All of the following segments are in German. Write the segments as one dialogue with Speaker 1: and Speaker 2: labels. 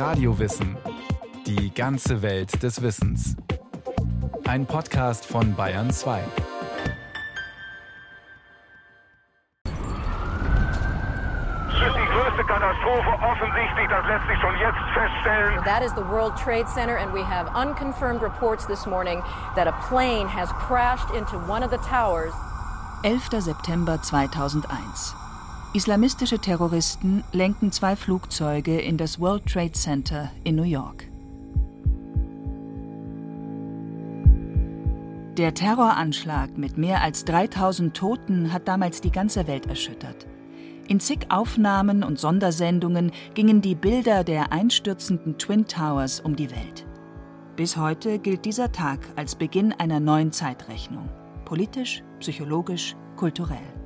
Speaker 1: Radiowissen. Die ganze Welt des Wissens. Ein Podcast von Bayern 2.
Speaker 2: Katastrophe offensichtlich, das lässt sich schon jetzt feststellen.
Speaker 3: That is the World Trade Center and we have unconfirmed reports this morning that a plane has crashed into one of the towers.
Speaker 4: 11. September 2001. Islamistische Terroristen lenken zwei Flugzeuge in das World Trade Center in New York. Der Terroranschlag mit mehr als 3000 Toten hat damals die ganze Welt erschüttert. In zig Aufnahmen und Sondersendungen gingen die Bilder der einstürzenden Twin Towers um die Welt. Bis heute gilt dieser Tag als Beginn einer neuen Zeitrechnung. Politisch, psychologisch, kulturell.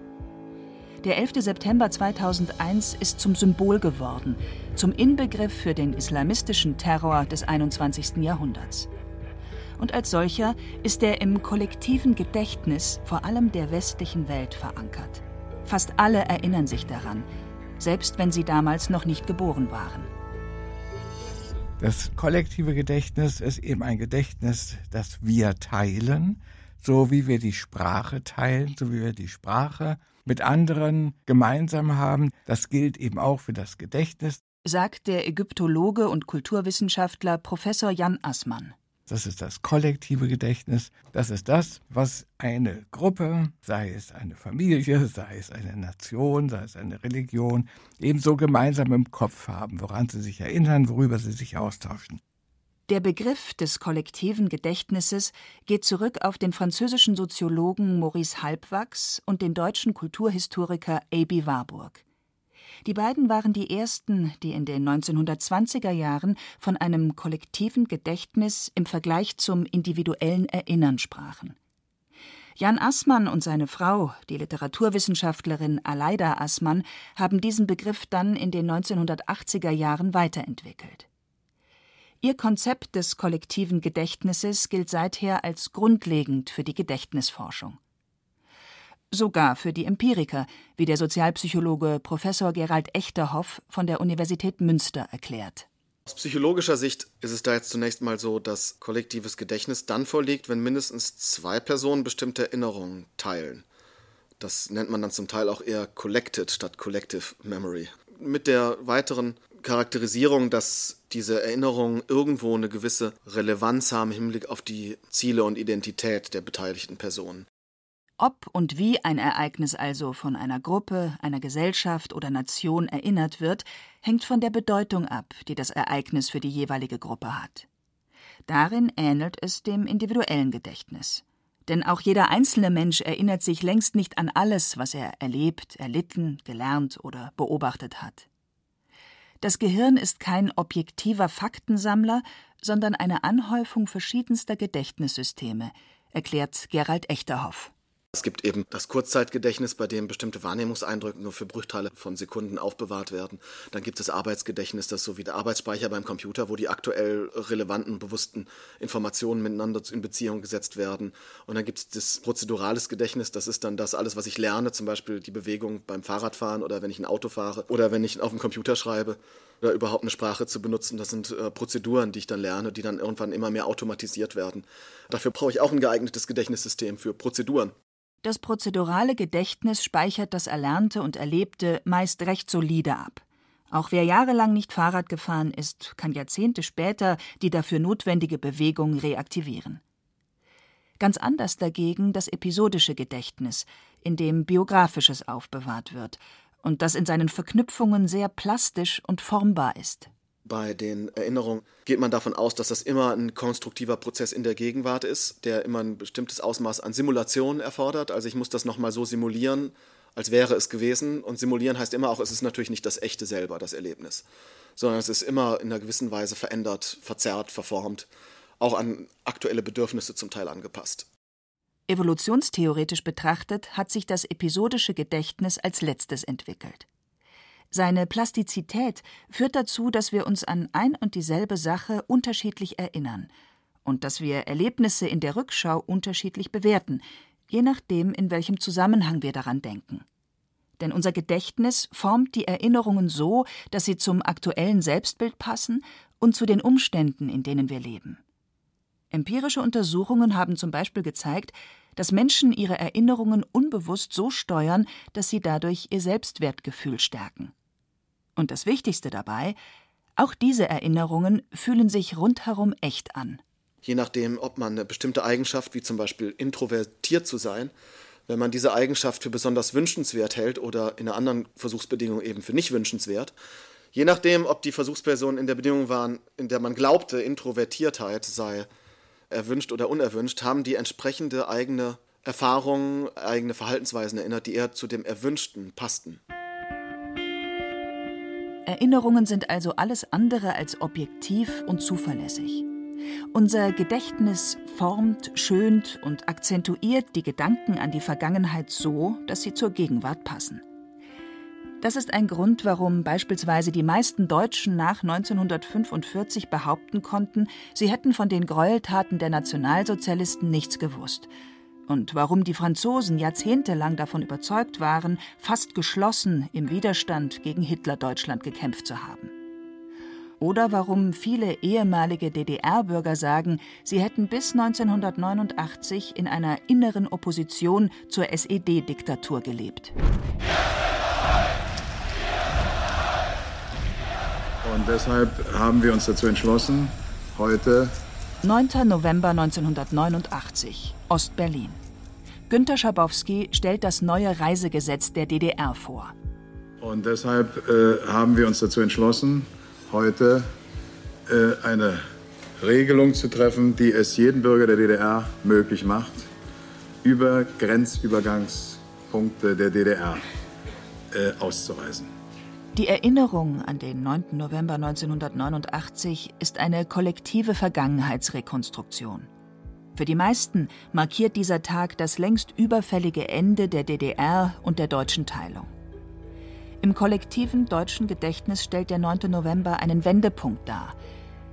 Speaker 4: Der 11. September 2001 ist zum Symbol geworden, zum Inbegriff für den islamistischen Terror des 21. Jahrhunderts. Und als solcher ist er im kollektiven Gedächtnis vor allem der westlichen Welt verankert. Fast alle erinnern sich daran, selbst wenn sie damals noch nicht geboren waren.
Speaker 5: Das kollektive Gedächtnis ist eben ein Gedächtnis, das wir teilen, so wie wir die Sprache teilen, so wie wir die Sprache mit anderen gemeinsam haben. Das gilt eben auch für das Gedächtnis.
Speaker 4: Sagt der Ägyptologe und Kulturwissenschaftler Professor Jan Assmann.
Speaker 5: Das ist das kollektive Gedächtnis. Das ist das, was eine Gruppe, sei es eine Familie, sei es eine Nation, sei es eine Religion, ebenso gemeinsam im Kopf haben, woran sie sich erinnern, worüber sie sich austauschen.
Speaker 4: Der Begriff des kollektiven Gedächtnisses geht zurück auf den französischen Soziologen Maurice Halbwachs und den deutschen Kulturhistoriker A.B. Warburg. Die beiden waren die ersten, die in den 1920er Jahren von einem kollektiven Gedächtnis im Vergleich zum individuellen Erinnern sprachen. Jan Assmann und seine Frau, die Literaturwissenschaftlerin Aleida Assmann, haben diesen Begriff dann in den 1980er Jahren weiterentwickelt. Ihr Konzept des kollektiven Gedächtnisses gilt seither als grundlegend für die Gedächtnisforschung sogar für die Empiriker, wie der Sozialpsychologe Professor Gerald Echterhoff von der Universität Münster erklärt.
Speaker 6: Aus psychologischer Sicht ist es da jetzt zunächst mal so, dass kollektives Gedächtnis dann vorliegt, wenn mindestens zwei Personen bestimmte Erinnerungen teilen. Das nennt man dann zum Teil auch eher collected statt collective memory. Mit der weiteren Charakterisierung, dass diese Erinnerungen irgendwo eine gewisse Relevanz haben im Hinblick auf die Ziele und Identität der beteiligten Personen.
Speaker 4: Ob und wie ein Ereignis also von einer Gruppe, einer Gesellschaft oder Nation erinnert wird, hängt von der Bedeutung ab, die das Ereignis für die jeweilige Gruppe hat. Darin ähnelt es dem individuellen Gedächtnis. Denn auch jeder einzelne Mensch erinnert sich längst nicht an alles, was er erlebt, erlitten, gelernt oder beobachtet hat. Das Gehirn ist kein objektiver Faktensammler, sondern eine Anhäufung verschiedenster Gedächtnissysteme, erklärt Gerald Echterhoff.
Speaker 6: Es gibt eben das Kurzzeitgedächtnis, bei dem bestimmte Wahrnehmungseindrücke nur für Bruchteile von Sekunden aufbewahrt werden. Dann gibt es Arbeitsgedächtnis, das so wie der Arbeitsspeicher beim Computer, wo die aktuell relevanten, bewussten Informationen miteinander in Beziehung gesetzt werden. Und dann gibt es das prozedurales Gedächtnis, das ist dann das alles, was ich lerne, zum Beispiel die Bewegung beim Fahrradfahren oder wenn ich ein Auto fahre oder wenn ich auf dem Computer schreibe oder überhaupt eine Sprache zu benutzen. Das sind äh, Prozeduren, die ich dann lerne, die dann irgendwann immer mehr automatisiert werden. Dafür brauche ich auch ein geeignetes Gedächtnissystem für Prozeduren.
Speaker 4: Das prozedurale Gedächtnis speichert das Erlernte und Erlebte meist recht solide ab. Auch wer jahrelang nicht Fahrrad gefahren ist, kann Jahrzehnte später die dafür notwendige Bewegung reaktivieren. Ganz anders dagegen das episodische Gedächtnis, in dem Biografisches aufbewahrt wird und das in seinen Verknüpfungen sehr plastisch und formbar ist.
Speaker 6: Bei den Erinnerungen geht man davon aus, dass das immer ein konstruktiver Prozess in der Gegenwart ist, der immer ein bestimmtes Ausmaß an Simulation erfordert. Also ich muss das nochmal so simulieren, als wäre es gewesen. Und simulieren heißt immer auch, es ist natürlich nicht das echte selber, das Erlebnis, sondern es ist immer in einer gewissen Weise verändert, verzerrt, verformt, auch an aktuelle Bedürfnisse zum Teil angepasst.
Speaker 4: Evolutionstheoretisch betrachtet hat sich das episodische Gedächtnis als letztes entwickelt. Seine Plastizität führt dazu, dass wir uns an ein und dieselbe Sache unterschiedlich erinnern und dass wir Erlebnisse in der Rückschau unterschiedlich bewerten, je nachdem, in welchem Zusammenhang wir daran denken. Denn unser Gedächtnis formt die Erinnerungen so, dass sie zum aktuellen Selbstbild passen und zu den Umständen, in denen wir leben. Empirische Untersuchungen haben zum Beispiel gezeigt, dass Menschen ihre Erinnerungen unbewusst so steuern, dass sie dadurch ihr Selbstwertgefühl stärken. Und das Wichtigste dabei, auch diese Erinnerungen fühlen sich rundherum echt an.
Speaker 6: Je nachdem, ob man eine bestimmte Eigenschaft, wie zum Beispiel introvertiert zu sein, wenn man diese Eigenschaft für besonders wünschenswert hält oder in einer anderen Versuchsbedingung eben für nicht wünschenswert, je nachdem, ob die Versuchspersonen in der Bedingung waren, in der man glaubte, Introvertiertheit sei erwünscht oder unerwünscht, haben die entsprechende eigene Erfahrungen, eigene Verhaltensweisen erinnert, die eher zu dem Erwünschten passten.
Speaker 4: Erinnerungen sind also alles andere als objektiv und zuverlässig. Unser Gedächtnis formt, schönt und akzentuiert die Gedanken an die Vergangenheit so, dass sie zur Gegenwart passen. Das ist ein Grund, warum beispielsweise die meisten Deutschen nach 1945 behaupten konnten, sie hätten von den Gräueltaten der Nationalsozialisten nichts gewusst. Und warum die Franzosen jahrzehntelang davon überzeugt waren, fast geschlossen im Widerstand gegen Hitler-Deutschland gekämpft zu haben. Oder warum viele ehemalige DDR-Bürger sagen, sie hätten bis 1989 in einer inneren Opposition zur SED-Diktatur gelebt.
Speaker 7: Und deshalb haben wir uns dazu entschlossen, heute
Speaker 4: 9. November 1989, Ostberlin. Günter Schabowski stellt das neue Reisegesetz der DDR vor.
Speaker 7: Und deshalb äh, haben wir uns dazu entschlossen, heute äh, eine Regelung zu treffen, die es jedem Bürger der DDR möglich macht, über Grenzübergangspunkte der DDR äh, auszureisen.
Speaker 4: Die Erinnerung an den 9. November 1989 ist eine kollektive Vergangenheitsrekonstruktion. Für die meisten markiert dieser Tag das längst überfällige Ende der DDR und der deutschen Teilung. Im kollektiven deutschen Gedächtnis stellt der 9. November einen Wendepunkt dar.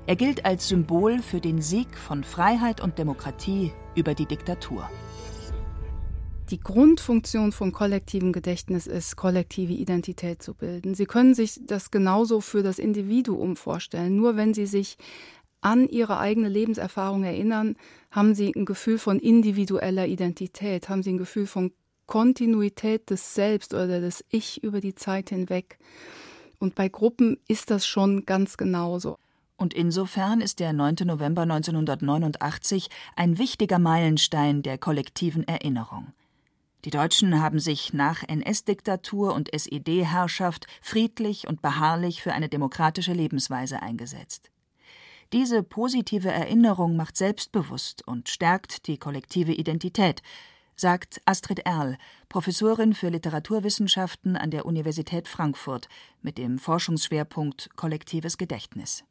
Speaker 4: Er gilt als Symbol für den Sieg von Freiheit und Demokratie über die Diktatur.
Speaker 8: Die Grundfunktion von kollektivem Gedächtnis ist, kollektive Identität zu bilden. Sie können sich das genauso für das Individuum vorstellen. Nur wenn Sie sich an Ihre eigene Lebenserfahrung erinnern, haben Sie ein Gefühl von individueller Identität, haben Sie ein Gefühl von Kontinuität des Selbst oder des Ich über die Zeit hinweg. Und bei Gruppen ist das schon ganz genauso.
Speaker 4: Und insofern ist der 9. November 1989 ein wichtiger Meilenstein der kollektiven Erinnerung. Die Deutschen haben sich nach NS-Diktatur und SED-Herrschaft friedlich und beharrlich für eine demokratische Lebensweise eingesetzt. Diese positive Erinnerung macht selbstbewusst und stärkt die kollektive Identität, sagt Astrid Erl, Professorin für Literaturwissenschaften an der Universität Frankfurt mit dem Forschungsschwerpunkt Kollektives Gedächtnis.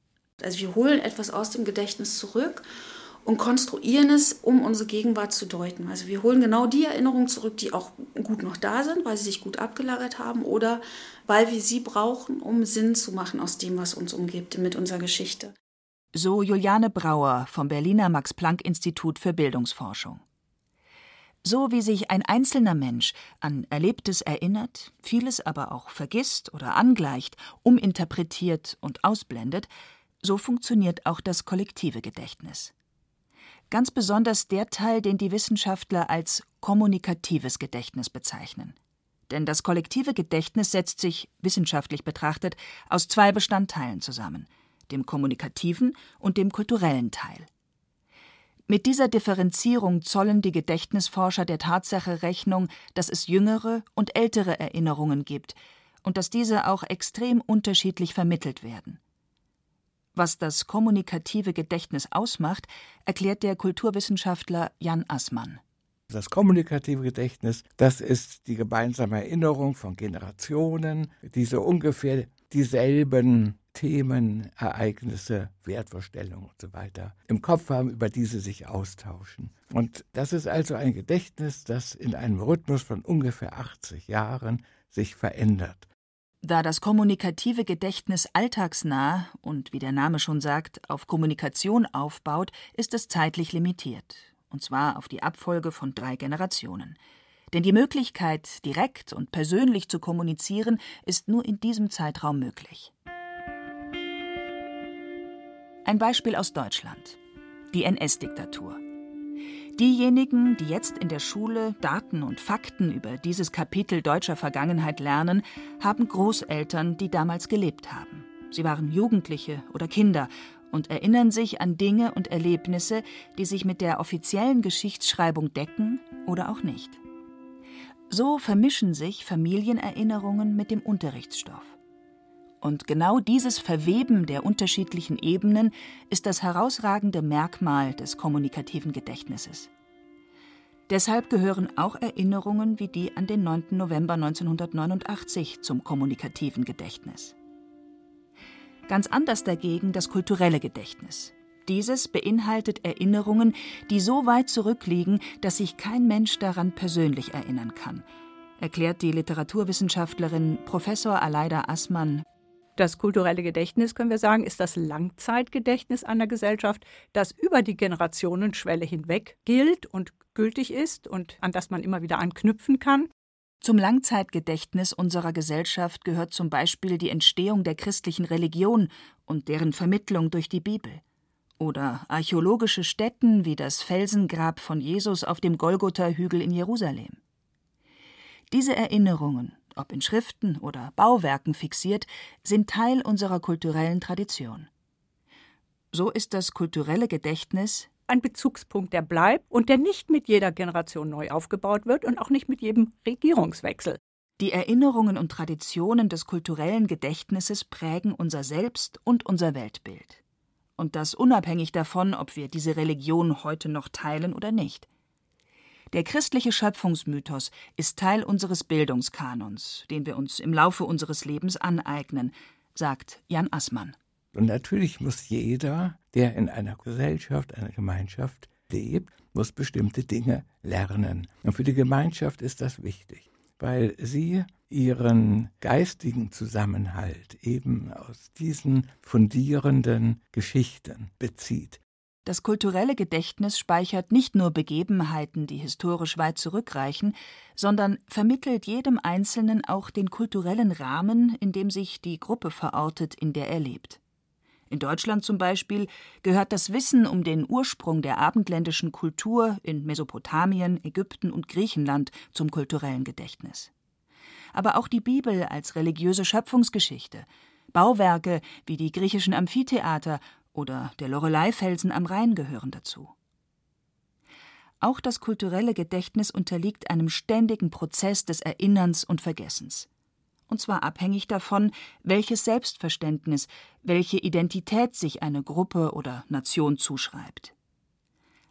Speaker 9: Also wir holen etwas aus dem Gedächtnis zurück und konstruieren es, um unsere Gegenwart zu deuten. Also wir holen genau die Erinnerungen zurück, die auch gut noch da sind, weil sie sich gut abgelagert haben oder weil wir sie brauchen, um Sinn zu machen aus dem, was uns umgibt, mit unserer Geschichte.
Speaker 4: So Juliane Brauer vom Berliner Max-Planck-Institut für Bildungsforschung. So wie sich ein einzelner Mensch an Erlebtes erinnert, vieles aber auch vergisst oder angleicht, uminterpretiert und ausblendet, so funktioniert auch das kollektive Gedächtnis ganz besonders der Teil, den die Wissenschaftler als kommunikatives Gedächtnis bezeichnen. Denn das kollektive Gedächtnis setzt sich, wissenschaftlich betrachtet, aus zwei Bestandteilen zusammen, dem kommunikativen und dem kulturellen Teil. Mit dieser Differenzierung zollen die Gedächtnisforscher der Tatsache Rechnung, dass es jüngere und ältere Erinnerungen gibt und dass diese auch extrem unterschiedlich vermittelt werden. Was das kommunikative Gedächtnis ausmacht, erklärt der Kulturwissenschaftler Jan Assmann.
Speaker 5: Das kommunikative Gedächtnis, das ist die gemeinsame Erinnerung von Generationen, die so ungefähr dieselben Themen, Ereignisse, Wertvorstellungen und so im Kopf haben, über die sie sich austauschen. Und das ist also ein Gedächtnis, das in einem Rhythmus von ungefähr 80 Jahren sich verändert.
Speaker 4: Da das kommunikative Gedächtnis alltagsnah und, wie der Name schon sagt, auf Kommunikation aufbaut, ist es zeitlich limitiert, und zwar auf die Abfolge von drei Generationen. Denn die Möglichkeit, direkt und persönlich zu kommunizieren, ist nur in diesem Zeitraum möglich. Ein Beispiel aus Deutschland. Die NS-Diktatur. Diejenigen, die jetzt in der Schule Daten und Fakten über dieses Kapitel deutscher Vergangenheit lernen, haben Großeltern, die damals gelebt haben. Sie waren Jugendliche oder Kinder und erinnern sich an Dinge und Erlebnisse, die sich mit der offiziellen Geschichtsschreibung decken oder auch nicht. So vermischen sich Familienerinnerungen mit dem Unterrichtsstoff. Und genau dieses Verweben der unterschiedlichen Ebenen ist das herausragende Merkmal des kommunikativen Gedächtnisses. Deshalb gehören auch Erinnerungen wie die an den 9. November 1989 zum kommunikativen Gedächtnis. Ganz anders dagegen das kulturelle Gedächtnis. Dieses beinhaltet Erinnerungen, die so weit zurückliegen, dass sich kein Mensch daran persönlich erinnern kann, erklärt die Literaturwissenschaftlerin Professor Aleida Assmann
Speaker 10: das kulturelle Gedächtnis, können wir sagen, ist das Langzeitgedächtnis einer Gesellschaft, das über die Generationenschwelle hinweg gilt und gültig ist und an das man immer wieder anknüpfen kann.
Speaker 4: Zum Langzeitgedächtnis unserer Gesellschaft gehört zum Beispiel die Entstehung der christlichen Religion und deren Vermittlung durch die Bibel. Oder archäologische Stätten wie das Felsengrab von Jesus auf dem Golgotha-Hügel in Jerusalem. Diese Erinnerungen ob in Schriften oder Bauwerken fixiert, sind Teil unserer kulturellen Tradition. So ist das kulturelle Gedächtnis
Speaker 10: ein Bezugspunkt, der bleibt und der nicht mit jeder Generation neu aufgebaut wird und auch nicht mit jedem Regierungswechsel.
Speaker 4: Die Erinnerungen und Traditionen des kulturellen Gedächtnisses prägen unser Selbst und unser Weltbild. Und das unabhängig davon, ob wir diese Religion heute noch teilen oder nicht. Der christliche Schöpfungsmythos ist Teil unseres Bildungskanons, den wir uns im Laufe unseres Lebens aneignen, sagt Jan Assmann.
Speaker 5: Und natürlich muss jeder, der in einer Gesellschaft, einer Gemeinschaft lebt, muss bestimmte Dinge lernen. Und für die Gemeinschaft ist das wichtig, weil sie ihren geistigen Zusammenhalt eben aus diesen fundierenden Geschichten bezieht.
Speaker 4: Das kulturelle Gedächtnis speichert nicht nur Begebenheiten, die historisch weit zurückreichen, sondern vermittelt jedem Einzelnen auch den kulturellen Rahmen, in dem sich die Gruppe verortet, in der er lebt. In Deutschland zum Beispiel gehört das Wissen um den Ursprung der abendländischen Kultur in Mesopotamien, Ägypten und Griechenland zum kulturellen Gedächtnis. Aber auch die Bibel als religiöse Schöpfungsgeschichte, Bauwerke wie die griechischen Amphitheater oder der Loreleyfelsen am Rhein gehören dazu. Auch das kulturelle Gedächtnis unterliegt einem ständigen Prozess des Erinnerns und Vergessens. Und zwar abhängig davon, welches Selbstverständnis, welche Identität sich eine Gruppe oder Nation zuschreibt.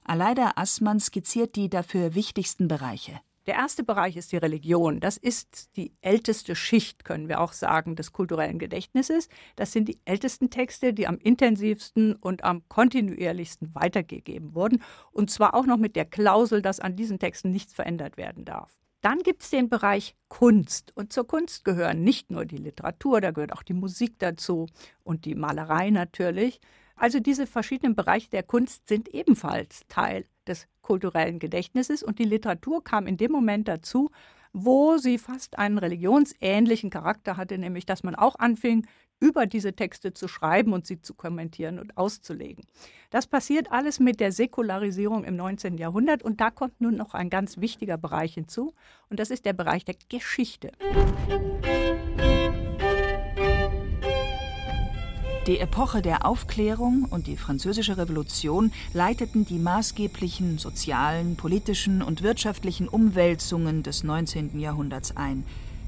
Speaker 4: Aleida Assmann skizziert die dafür wichtigsten Bereiche.
Speaker 10: Der erste Bereich ist die Religion. Das ist die älteste Schicht, können wir auch sagen, des kulturellen Gedächtnisses. Das sind die ältesten Texte, die am intensivsten und am kontinuierlichsten weitergegeben wurden. Und zwar auch noch mit der Klausel, dass an diesen Texten nichts verändert werden darf. Dann gibt es den Bereich Kunst. Und zur Kunst gehören nicht nur die Literatur, da gehört auch die Musik dazu und die Malerei natürlich. Also diese verschiedenen Bereiche der Kunst sind ebenfalls Teil des kulturellen Gedächtnisses und die Literatur kam in dem Moment dazu, wo sie fast einen religionsähnlichen Charakter hatte, nämlich dass man auch anfing, über diese Texte zu schreiben und sie zu kommentieren und auszulegen. Das passiert alles mit der Säkularisierung im 19. Jahrhundert und da kommt nun noch ein ganz wichtiger Bereich hinzu und das ist der Bereich der Geschichte.
Speaker 4: Die Epoche der Aufklärung und die Französische Revolution leiteten die maßgeblichen sozialen, politischen und wirtschaftlichen Umwälzungen des 19. Jahrhunderts ein,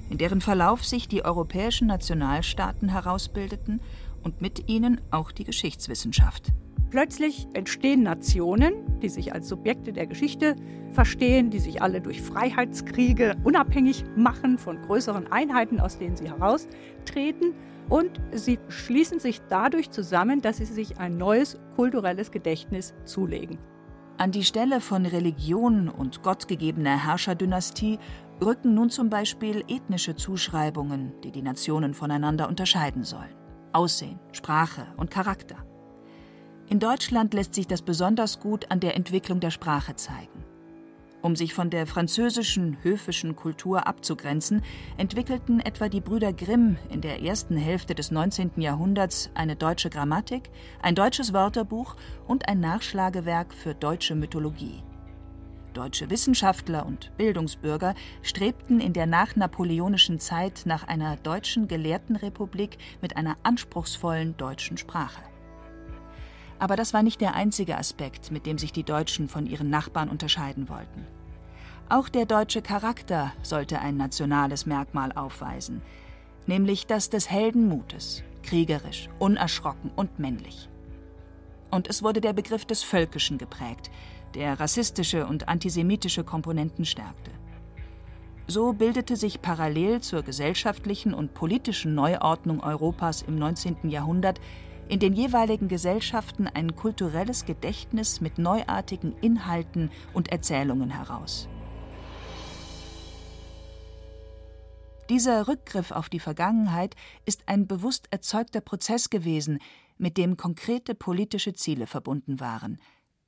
Speaker 4: in deren Verlauf sich die europäischen Nationalstaaten herausbildeten und mit ihnen auch die Geschichtswissenschaft.
Speaker 10: Plötzlich entstehen Nationen, die sich als Subjekte der Geschichte verstehen, die sich alle durch Freiheitskriege unabhängig machen von größeren Einheiten, aus denen sie heraustreten und sie schließen sich dadurch zusammen, dass sie sich ein neues kulturelles Gedächtnis zulegen.
Speaker 4: An die Stelle von Religion und gottgegebener Herrscherdynastie rücken nun zum Beispiel ethnische Zuschreibungen, die die Nationen voneinander unterscheiden sollen. Aussehen, Sprache und Charakter. In Deutschland lässt sich das besonders gut an der Entwicklung der Sprache zeigen. Um sich von der französischen höfischen Kultur abzugrenzen, entwickelten etwa die Brüder Grimm in der ersten Hälfte des 19. Jahrhunderts eine deutsche Grammatik, ein deutsches Wörterbuch und ein Nachschlagewerk für deutsche Mythologie. Deutsche Wissenschaftler und Bildungsbürger strebten in der nachnapoleonischen Zeit nach einer deutschen Gelehrtenrepublik mit einer anspruchsvollen deutschen Sprache. Aber das war nicht der einzige Aspekt, mit dem sich die Deutschen von ihren Nachbarn unterscheiden wollten. Auch der deutsche Charakter sollte ein nationales Merkmal aufweisen, nämlich das des Heldenmutes, kriegerisch, unerschrocken und männlich. Und es wurde der Begriff des Völkischen geprägt, der rassistische und antisemitische Komponenten stärkte. So bildete sich parallel zur gesellschaftlichen und politischen Neuordnung Europas im 19. Jahrhundert in den jeweiligen Gesellschaften ein kulturelles Gedächtnis mit neuartigen Inhalten und Erzählungen heraus. Dieser Rückgriff auf die Vergangenheit ist ein bewusst erzeugter Prozess gewesen, mit dem konkrete politische Ziele verbunden waren,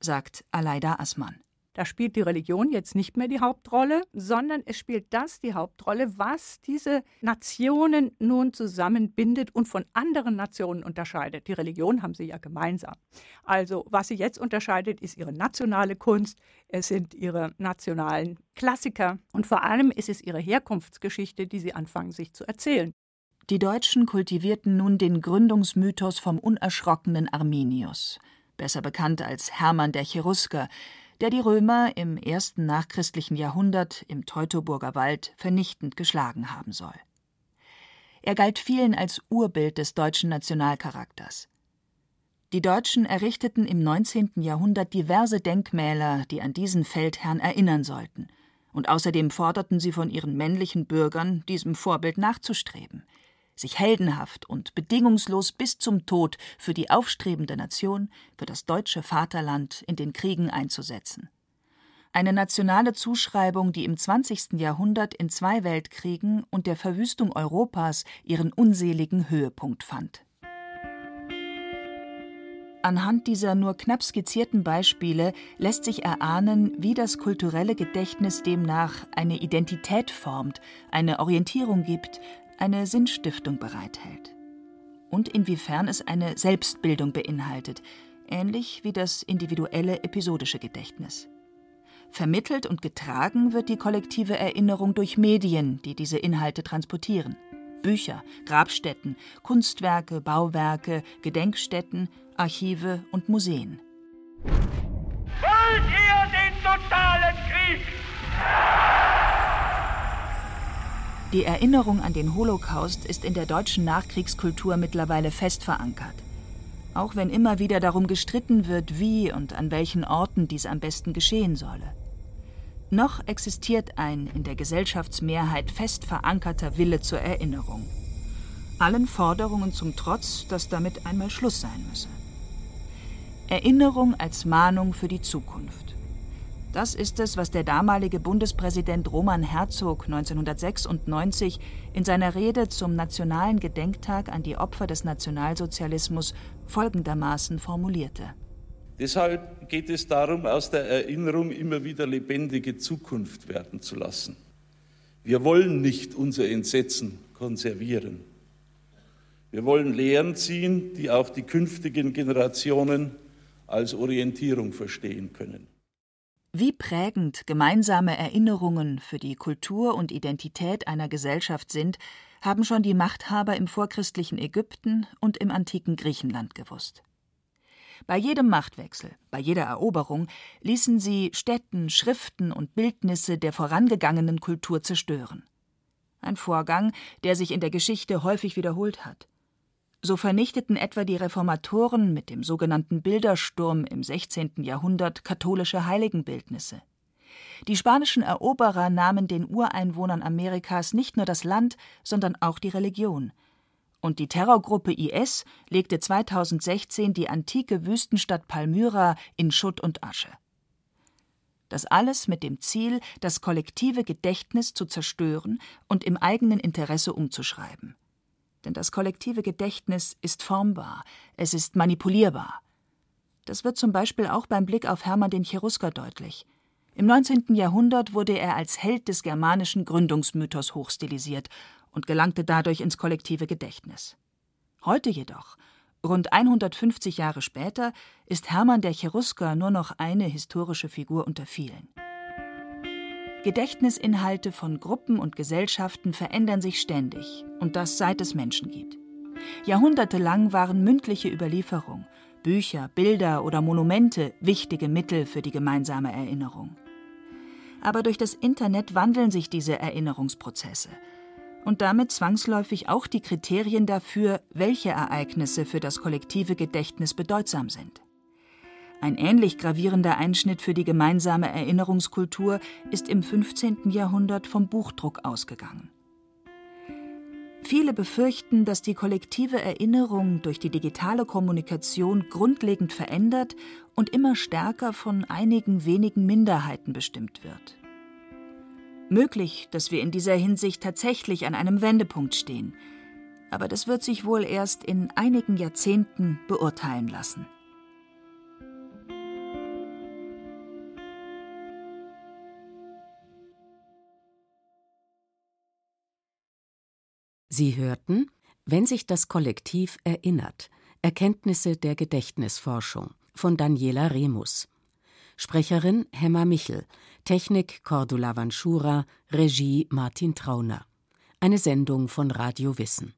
Speaker 4: sagt Aleida Assmann.
Speaker 10: Da spielt die Religion jetzt nicht mehr die Hauptrolle, sondern es spielt das die Hauptrolle, was diese Nationen nun zusammenbindet und von anderen Nationen unterscheidet. Die Religion haben sie ja gemeinsam. Also was sie jetzt unterscheidet, ist ihre nationale Kunst, es sind ihre nationalen Klassiker und vor allem ist es ihre Herkunftsgeschichte, die sie anfangen sich zu erzählen.
Speaker 4: Die Deutschen kultivierten nun den Gründungsmythos vom unerschrockenen Arminius, besser bekannt als Hermann der Cherusker, der die Römer im ersten nachchristlichen Jahrhundert im Teutoburger Wald vernichtend geschlagen haben soll. Er galt vielen als Urbild des deutschen Nationalcharakters. Die Deutschen errichteten im 19. Jahrhundert diverse Denkmäler, die an diesen Feldherrn erinnern sollten, und außerdem forderten sie von ihren männlichen Bürgern, diesem Vorbild nachzustreben, sich heldenhaft und bedingungslos bis zum Tod für die aufstrebende Nation, für das deutsche Vaterland in den Kriegen einzusetzen. Eine nationale Zuschreibung, die im 20. Jahrhundert in zwei Weltkriegen und der Verwüstung Europas ihren unseligen Höhepunkt fand. Anhand dieser nur knapp skizzierten Beispiele lässt sich erahnen, wie das kulturelle Gedächtnis demnach eine Identität formt, eine Orientierung gibt, eine Sinnstiftung bereithält. Und inwiefern es eine Selbstbildung beinhaltet, ähnlich wie das individuelle episodische Gedächtnis. Vermittelt und getragen wird die kollektive Erinnerung durch Medien, die diese Inhalte transportieren. Bücher, Grabstätten, Kunstwerke, Bauwerke, Gedenkstätten, Archive und Museen.
Speaker 2: Wollt ihr den totalen Krieg?
Speaker 4: Die Erinnerung an den Holocaust ist in der deutschen Nachkriegskultur mittlerweile fest verankert. Auch wenn immer wieder darum gestritten wird, wie und an welchen Orten dies am besten geschehen solle. Noch existiert ein in der Gesellschaftsmehrheit fest verankerter Wille zur Erinnerung. Allen Forderungen zum Trotz, dass damit einmal Schluss sein müsse. Erinnerung als Mahnung für die Zukunft. Das ist es, was der damalige Bundespräsident Roman Herzog 1996 in seiner Rede zum Nationalen Gedenktag an die Opfer des Nationalsozialismus folgendermaßen formulierte.
Speaker 11: Deshalb geht es darum, aus der Erinnerung immer wieder lebendige Zukunft werden zu lassen. Wir wollen nicht unser Entsetzen konservieren. Wir wollen Lehren ziehen, die auch die künftigen Generationen als Orientierung verstehen können.
Speaker 4: Wie prägend gemeinsame Erinnerungen für die Kultur und Identität einer Gesellschaft sind, haben schon die Machthaber im vorchristlichen Ägypten und im antiken Griechenland gewusst. Bei jedem Machtwechsel, bei jeder Eroberung ließen sie Stätten, Schriften und Bildnisse der vorangegangenen Kultur zerstören. Ein Vorgang, der sich in der Geschichte häufig wiederholt hat. So vernichteten etwa die Reformatoren mit dem sogenannten Bildersturm im 16. Jahrhundert katholische Heiligenbildnisse. Die spanischen Eroberer nahmen den Ureinwohnern Amerikas nicht nur das Land, sondern auch die Religion. Und die Terrorgruppe IS legte 2016 die antike Wüstenstadt Palmyra in Schutt und Asche. Das alles mit dem Ziel, das kollektive Gedächtnis zu zerstören und im eigenen Interesse umzuschreiben denn das kollektive Gedächtnis ist formbar, es ist manipulierbar. Das wird zum Beispiel auch beim Blick auf Hermann den Cherusker deutlich. Im 19. Jahrhundert wurde er als Held des germanischen Gründungsmythos hochstilisiert und gelangte dadurch ins kollektive Gedächtnis. Heute jedoch, rund 150 Jahre später, ist Hermann der Cherusker nur noch eine historische Figur unter vielen. Gedächtnisinhalte von Gruppen und Gesellschaften verändern sich ständig, und das seit es Menschen gibt. Jahrhundertelang waren mündliche Überlieferung, Bücher, Bilder oder Monumente wichtige Mittel für die gemeinsame Erinnerung. Aber durch das Internet wandeln sich diese Erinnerungsprozesse und damit zwangsläufig auch die Kriterien dafür, welche Ereignisse für das kollektive Gedächtnis bedeutsam sind. Ein ähnlich gravierender Einschnitt für die gemeinsame Erinnerungskultur ist im 15. Jahrhundert vom Buchdruck ausgegangen. Viele befürchten, dass die kollektive Erinnerung durch die digitale Kommunikation grundlegend verändert und immer stärker von einigen wenigen Minderheiten bestimmt wird. Möglich, dass wir in dieser Hinsicht tatsächlich an einem Wendepunkt stehen, aber das wird sich wohl erst in einigen Jahrzehnten beurteilen lassen.
Speaker 12: Sie hörten Wenn sich das Kollektiv erinnert Erkenntnisse der Gedächtnisforschung von Daniela Remus. Sprecherin Hemmer Michel, Technik Cordula Vanschura, Regie Martin Trauner. Eine Sendung von Radio Wissen.